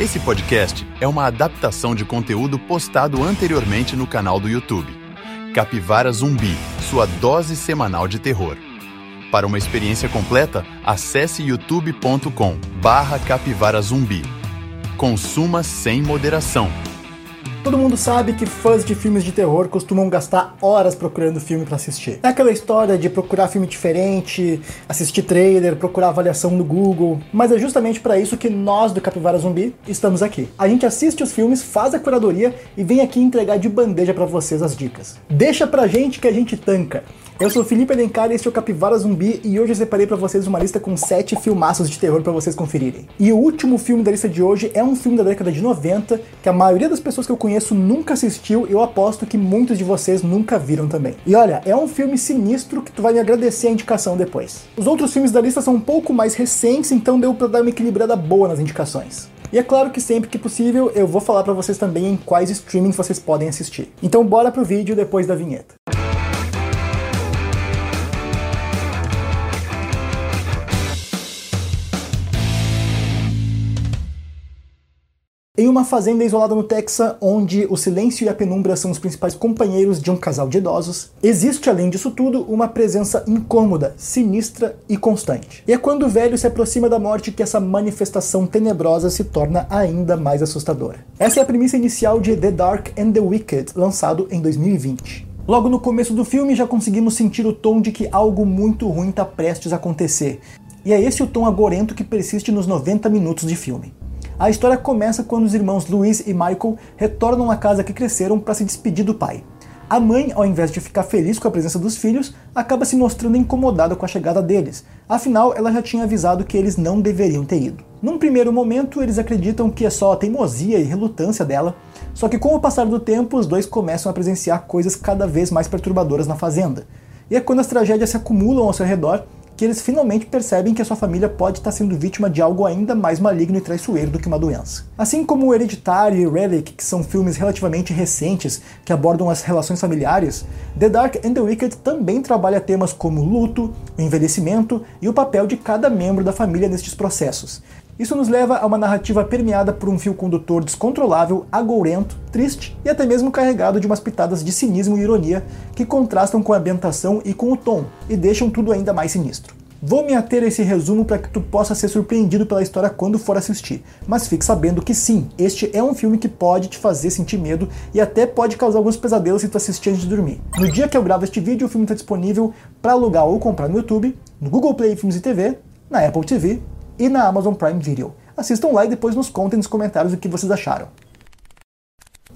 Esse podcast é uma adaptação de conteúdo postado anteriormente no canal do YouTube. Capivara Zumbi, sua dose semanal de terror. Para uma experiência completa, acesse youtube.com barra capivara. Consuma sem moderação. Todo mundo sabe que fãs de filmes de terror costumam gastar horas procurando filme para assistir. É aquela história de procurar filme diferente, assistir trailer, procurar avaliação no Google, mas é justamente para isso que nós do Capivara Zumbi estamos aqui. A gente assiste os filmes, faz a curadoria e vem aqui entregar de bandeja para vocês as dicas. Deixa pra gente que a gente tanca. Eu sou Felipe Alencar e este é o Capivara Zumbi e hoje eu separei para vocês uma lista com 7 filmaços de terror para vocês conferirem. E o último filme da lista de hoje é um filme da década de 90 que a maioria das pessoas que eu conheço nunca assistiu e eu aposto que muitos de vocês nunca viram também. E olha, é um filme sinistro que tu vai me agradecer a indicação depois. Os outros filmes da lista são um pouco mais recentes, então deu para dar uma equilibrada boa nas indicações. E é claro que sempre que possível eu vou falar para vocês também em quais streamings vocês podem assistir. Então bora pro vídeo depois da vinheta. Em uma fazenda isolada no Texas, onde o silêncio e a penumbra são os principais companheiros de um casal de idosos, existe além disso tudo uma presença incômoda, sinistra e constante. E é quando o velho se aproxima da morte que essa manifestação tenebrosa se torna ainda mais assustadora. Essa é a premissa inicial de The Dark and the Wicked, lançado em 2020. Logo no começo do filme já conseguimos sentir o tom de que algo muito ruim está prestes a acontecer. E é esse o tom agorento que persiste nos 90 minutos de filme. A história começa quando os irmãos Louis e Michael retornam à casa que cresceram para se despedir do pai. A mãe, ao invés de ficar feliz com a presença dos filhos, acaba se mostrando incomodada com a chegada deles. Afinal, ela já tinha avisado que eles não deveriam ter ido. Num primeiro momento, eles acreditam que é só a teimosia e relutância dela, só que com o passar do tempo, os dois começam a presenciar coisas cada vez mais perturbadoras na fazenda. E é quando as tragédias se acumulam ao seu redor que eles finalmente percebem que a sua família pode estar sendo vítima de algo ainda mais maligno e traiçoeiro do que uma doença. Assim como o Hereditário e Relic, que são filmes relativamente recentes que abordam as relações familiares, The Dark and the Wicked também trabalha temas como luto, o envelhecimento e o papel de cada membro da família nestes processos. Isso nos leva a uma narrativa permeada por um fio condutor descontrolável, agourento, triste e até mesmo carregado de umas pitadas de cinismo e ironia que contrastam com a ambientação e com o tom e deixam tudo ainda mais sinistro. Vou me ater a esse resumo para que tu possa ser surpreendido pela história quando for assistir, mas fique sabendo que sim, este é um filme que pode te fazer sentir medo e até pode causar alguns pesadelos se tu assistir antes de dormir. No dia que eu gravo este vídeo, o filme está disponível para alugar ou comprar no YouTube, no Google Play Filmes e TV, na Apple TV e na Amazon Prime Video. Assistam lá e depois nos contem nos comentários o que vocês acharam.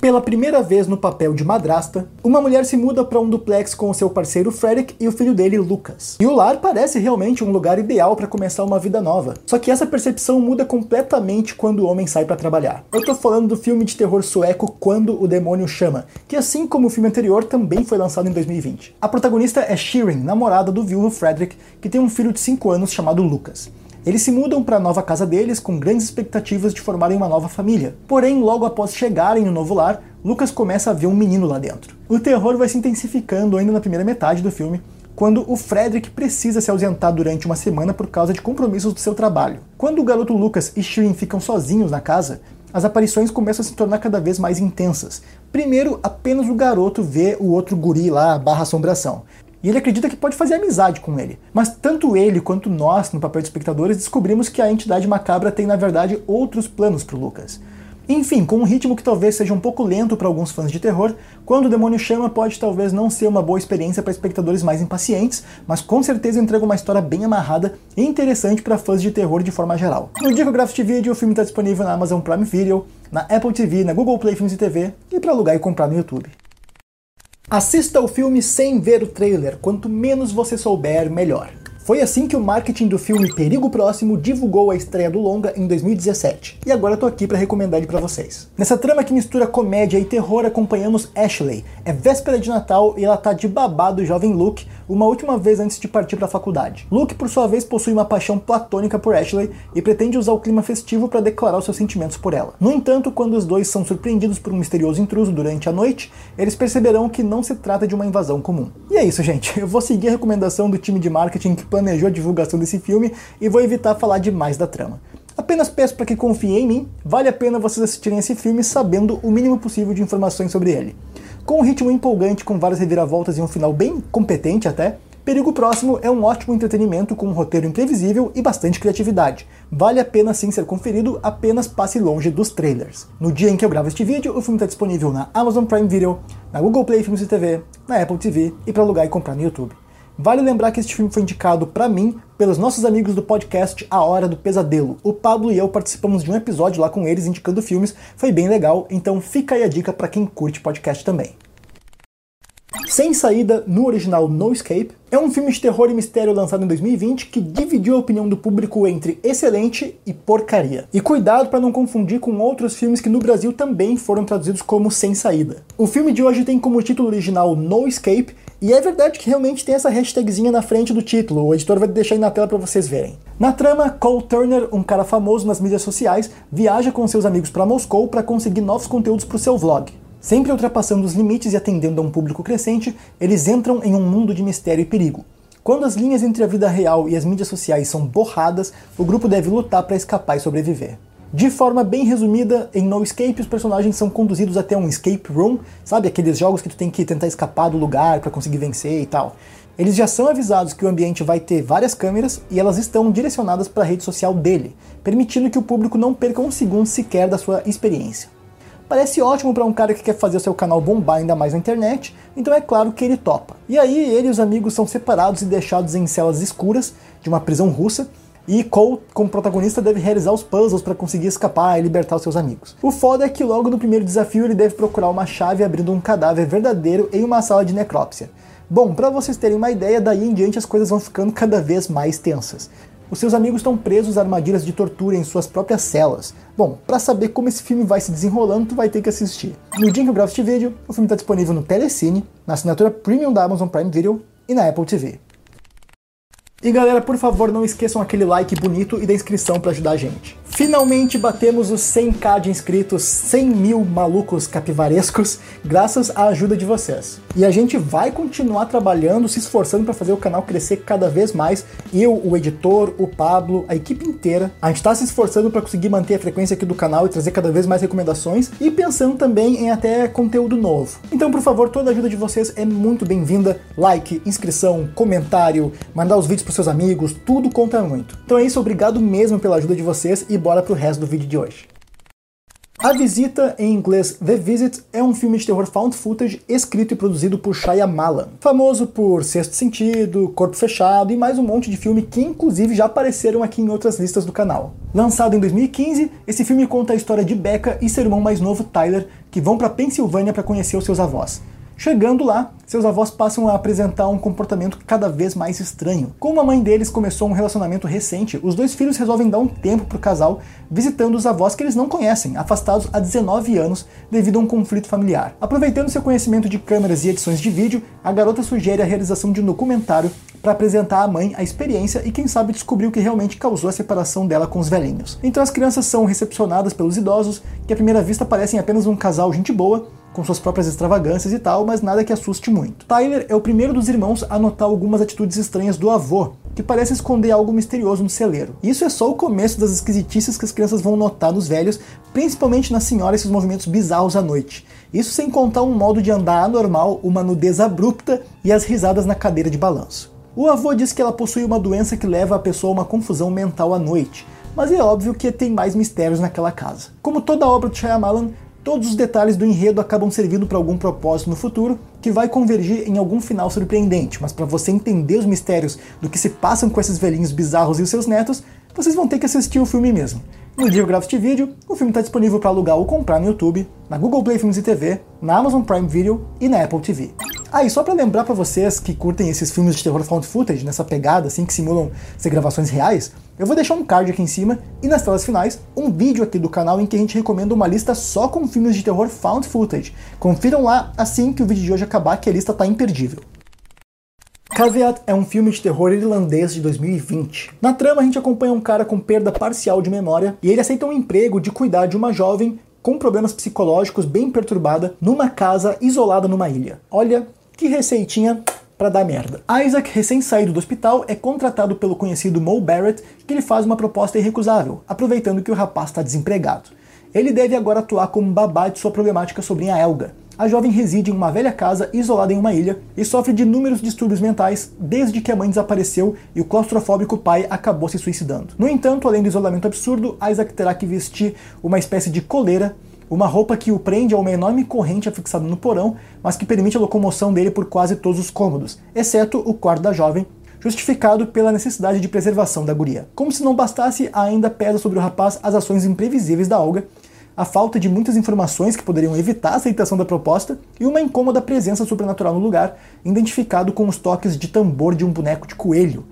Pela primeira vez no papel de madrasta, uma mulher se muda para um duplex com o seu parceiro Frederick e o filho dele, Lucas. E o lar parece realmente um lugar ideal para começar uma vida nova. Só que essa percepção muda completamente quando o homem sai para trabalhar. Eu tô falando do filme de terror sueco Quando o Demônio Chama, que assim como o filme anterior também foi lançado em 2020. A protagonista é Shirin, namorada do viúvo Frederick, que tem um filho de 5 anos chamado Lucas. Eles se mudam para a nova casa deles com grandes expectativas de formarem uma nova família. Porém, logo após chegarem no novo lar, Lucas começa a ver um menino lá dentro. O terror vai se intensificando ainda na primeira metade do filme, quando o Frederick precisa se ausentar durante uma semana por causa de compromissos do seu trabalho. Quando o garoto Lucas e Shirin ficam sozinhos na casa, as aparições começam a se tornar cada vez mais intensas. Primeiro, apenas o garoto vê o outro guri lá, barra assombração e ele acredita que pode fazer amizade com ele. Mas tanto ele quanto nós, no papel de espectadores, descobrimos que a entidade macabra tem na verdade outros planos para Lucas. Enfim, com um ritmo que talvez seja um pouco lento para alguns fãs de terror, quando o demônio chama pode talvez não ser uma boa experiência para espectadores mais impacientes, mas com certeza entrega uma história bem amarrada e interessante para fãs de terror de forma geral. No dia que eu gravo este vídeo, o filme está disponível na Amazon Prime Video, na Apple TV, na Google Play Filmes e TV e para alugar e comprar no YouTube. Assista o filme sem ver o trailer, quanto menos você souber, melhor. Foi assim que o marketing do filme Perigo Próximo divulgou a estreia do longa em 2017. E agora eu tô aqui para recomendar ele para vocês. Nessa trama que mistura comédia e terror, acompanhamos Ashley. É véspera de Natal e ela tá de babado jovem Luke uma última vez antes de partir para a faculdade. Luke, por sua vez, possui uma paixão platônica por Ashley e pretende usar o clima festivo para declarar os seus sentimentos por ela. No entanto, quando os dois são surpreendidos por um misterioso intruso durante a noite, eles perceberão que não se trata de uma invasão comum. E é isso, gente. Eu vou seguir a recomendação do time de marketing que planejou a divulgação desse filme e vou evitar falar demais da trama. Apenas peço para que confiem em mim, vale a pena vocês assistirem esse filme sabendo o mínimo possível de informações sobre ele. Com um ritmo empolgante, com várias reviravoltas e um final bem competente até, Perigo Próximo é um ótimo entretenimento com um roteiro imprevisível e bastante criatividade. Vale a pena sim ser conferido, apenas passe longe dos trailers. No dia em que eu gravo este vídeo, o filme está disponível na Amazon Prime Video, na Google Play Filmes e TV, na Apple TV e para alugar e comprar no YouTube. Vale lembrar que este filme foi indicado para mim pelos nossos amigos do podcast A Hora do Pesadelo. O Pablo e eu participamos de um episódio lá com eles indicando filmes, foi bem legal, então fica aí a dica para quem curte podcast também. Sem Saída, no original No Escape, é um filme de terror e mistério lançado em 2020 que dividiu a opinião do público entre excelente e porcaria. E cuidado para não confundir com outros filmes que no Brasil também foram traduzidos como Sem Saída. O filme de hoje tem como título original No Escape e é verdade que realmente tem essa hashtagzinha na frente do título, o editor vai deixar aí na tela para vocês verem. Na trama, Cole Turner, um cara famoso nas mídias sociais, viaja com seus amigos para Moscou para conseguir novos conteúdos para o seu vlog. Sempre ultrapassando os limites e atendendo a um público crescente, eles entram em um mundo de mistério e perigo. Quando as linhas entre a vida real e as mídias sociais são borradas, o grupo deve lutar para escapar e sobreviver. De forma bem resumida, em No Escape os personagens são conduzidos até um escape room, sabe aqueles jogos que tu tem que tentar escapar do lugar para conseguir vencer e tal. Eles já são avisados que o ambiente vai ter várias câmeras e elas estão direcionadas para a rede social dele, permitindo que o público não perca um segundo sequer da sua experiência. Parece ótimo para um cara que quer fazer o seu canal bombar ainda mais na internet, então é claro que ele topa. E aí ele e os amigos são separados e deixados em celas escuras de uma prisão russa, e Cole, como protagonista, deve realizar os puzzles para conseguir escapar e libertar os seus amigos. O foda é que logo no primeiro desafio ele deve procurar uma chave abrindo um cadáver verdadeiro em uma sala de necrópsia. Bom, para vocês terem uma ideia, daí em diante as coisas vão ficando cada vez mais tensas. Os seus amigos estão presos a armadilhas de tortura em suas próprias celas. Bom, para saber como esse filme vai se desenrolando, tu vai ter que assistir. No dia em que eu gravo este vídeo, o filme está disponível no Telecine, na assinatura Premium da Amazon Prime Video e na Apple TV. E galera, por favor, não esqueçam aquele like bonito e da inscrição para ajudar a gente. Finalmente batemos os 100k de inscritos, 100 mil malucos capivarescos, graças à ajuda de vocês. E a gente vai continuar trabalhando, se esforçando para fazer o canal crescer cada vez mais. Eu, o editor, o Pablo, a equipe inteira. A gente está se esforçando para conseguir manter a frequência aqui do canal e trazer cada vez mais recomendações e pensando também em até conteúdo novo. Então, por favor, toda a ajuda de vocês é muito bem-vinda. Like, inscrição, comentário, mandar os vídeos para seus amigos, tudo conta muito. Então é isso, obrigado mesmo pela ajuda de vocês e bora pro resto do vídeo de hoje. A Visita, em inglês The Visit, é um filme de terror found footage escrito e produzido por Shyamalan, famoso por Sexto Sentido, Corpo Fechado e mais um monte de filme que inclusive já apareceram aqui em outras listas do canal. Lançado em 2015, esse filme conta a história de Becca e seu irmão mais novo Tyler, que vão para Pensilvânia para conhecer os seus avós. Chegando lá, seus avós passam a apresentar um comportamento cada vez mais estranho. Como a mãe deles começou um relacionamento recente, os dois filhos resolvem dar um tempo pro casal visitando os avós que eles não conhecem, afastados há 19 anos devido a um conflito familiar. Aproveitando seu conhecimento de câmeras e edições de vídeo, a garota sugere a realização de um documentário para apresentar à mãe a experiência e quem sabe descobrir o que realmente causou a separação dela com os velhinhos. Então as crianças são recepcionadas pelos idosos, que à primeira vista parecem apenas um casal gente boa, com suas próprias extravagâncias e tal, mas nada que assuste muito. Tyler é o primeiro dos irmãos a notar algumas atitudes estranhas do avô, que parece esconder algo misterioso no celeiro. Isso é só o começo das esquisitices que as crianças vão notar nos velhos, principalmente na senhora e seus movimentos bizarros à noite. Isso sem contar um modo de andar anormal, uma nudez abrupta e as risadas na cadeira de balanço. O avô diz que ela possui uma doença que leva a pessoa a uma confusão mental à noite, mas é óbvio que tem mais mistérios naquela casa. Como toda obra de Shyamalan, todos os detalhes do enredo acabam servindo para algum propósito no futuro, que vai convergir em algum final surpreendente, mas para você entender os mistérios do que se passam com esses velhinhos bizarros e os seus netos, vocês vão ter que assistir o filme mesmo. No dia que eu gravo este vídeo, o filme está disponível para alugar ou comprar no YouTube, na Google Play Filmes e TV, na Amazon Prime Video e na Apple TV. Ah, e só para lembrar para vocês que curtem esses filmes de terror found footage, nessa pegada assim que simulam ser gravações reais, eu vou deixar um card aqui em cima e nas telas finais um vídeo aqui do canal em que a gente recomenda uma lista só com filmes de terror found footage. Confiram lá assim que o vídeo de hoje acabar que a lista tá imperdível. Caveat é um filme de terror irlandês de 2020. Na trama, a gente acompanha um cara com perda parcial de memória e ele aceita um emprego de cuidar de uma jovem com problemas psicológicos bem perturbada numa casa isolada numa ilha. Olha, que receitinha para dar merda. Isaac, recém-saído do hospital, é contratado pelo conhecido Mo Barrett, que lhe faz uma proposta irrecusável, aproveitando que o rapaz está desempregado. Ele deve agora atuar como babá de sua problemática sobrinha Elga. A jovem reside em uma velha casa isolada em uma ilha e sofre de inúmeros distúrbios mentais desde que a mãe desapareceu e o claustrofóbico pai acabou se suicidando. No entanto, além do isolamento absurdo, Isaac terá que vestir uma espécie de coleira uma roupa que o prende a uma enorme corrente afixada no porão, mas que permite a locomoção dele por quase todos os cômodos, exceto o quarto da jovem, justificado pela necessidade de preservação da guria. Como se não bastasse, ainda pesa sobre o rapaz as ações imprevisíveis da Olga, a falta de muitas informações que poderiam evitar a aceitação da proposta e uma incômoda presença sobrenatural no lugar, identificado com os toques de tambor de um boneco de coelho,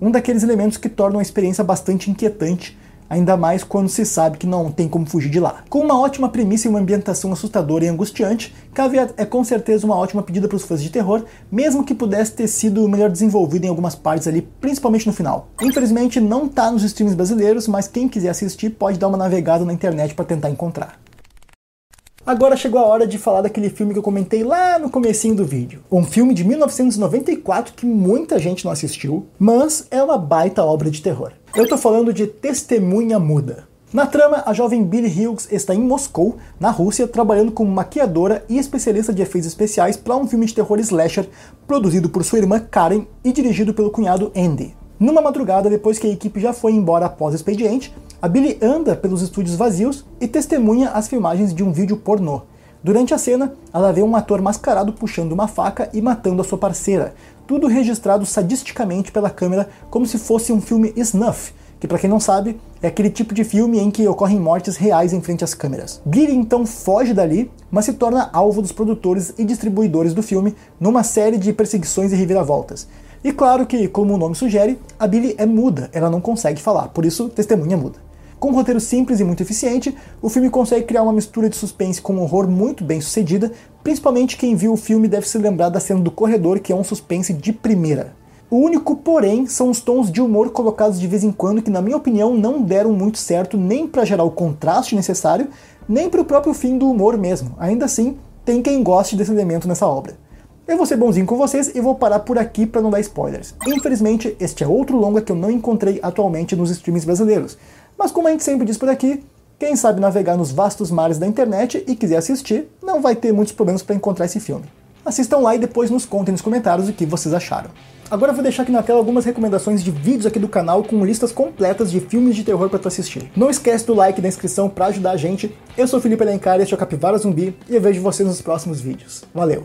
um daqueles elementos que tornam a experiência bastante inquietante ainda mais quando se sabe que não tem como fugir de lá. Com uma ótima premissa e uma ambientação assustadora e angustiante, Caveat é com certeza uma ótima pedida para os fãs de terror, mesmo que pudesse ter sido melhor desenvolvido em algumas partes ali, principalmente no final. Infelizmente não está nos streams brasileiros, mas quem quiser assistir pode dar uma navegada na internet para tentar encontrar. Agora chegou a hora de falar daquele filme que eu comentei lá no comecinho do vídeo. Um filme de 1994 que muita gente não assistiu, mas é uma baita obra de terror. Eu tô falando de Testemunha Muda. Na trama, a jovem Billy Hughes está em Moscou, na Rússia, trabalhando como maquiadora e especialista de efeitos especiais para um filme de terror slasher produzido por sua irmã Karen e dirigido pelo cunhado Andy. Numa madrugada, depois que a equipe já foi embora após o expediente, a Billy anda pelos estúdios vazios e testemunha as filmagens de um vídeo pornô. Durante a cena, ela vê um ator mascarado puxando uma faca e matando a sua parceira, tudo registrado sadisticamente pela câmera como se fosse um filme snuff, que para quem não sabe, é aquele tipo de filme em que ocorrem mortes reais em frente às câmeras. Billy então foge dali, mas se torna alvo dos produtores e distribuidores do filme numa série de perseguições e reviravoltas. E claro que, como o nome sugere, a Billy é muda, ela não consegue falar, por isso testemunha muda. Com um roteiro simples e muito eficiente, o filme consegue criar uma mistura de suspense com horror muito bem sucedida, principalmente quem viu o filme deve se lembrar da cena do corredor, que é um suspense de primeira. O único, porém, são os tons de humor colocados de vez em quando que, na minha opinião, não deram muito certo nem para gerar o contraste necessário, nem para o próprio fim do humor mesmo. Ainda assim, tem quem goste desse elemento nessa obra. Eu vou ser bonzinho com vocês e vou parar por aqui para não dar spoilers. Infelizmente, este é outro longa que eu não encontrei atualmente nos streams brasileiros. Mas como a gente sempre diz por aqui, quem sabe navegar nos vastos mares da internet e quiser assistir, não vai ter muitos problemas para encontrar esse filme. Assistam lá e depois nos contem nos comentários o que vocês acharam. Agora eu vou deixar aqui na tela algumas recomendações de vídeos aqui do canal com listas completas de filmes de terror para tu assistir. Não esquece do like e da inscrição para ajudar a gente. Eu sou Felipe Alencar, este é o Capivara Zumbi e eu vejo vocês nos próximos vídeos. Valeu!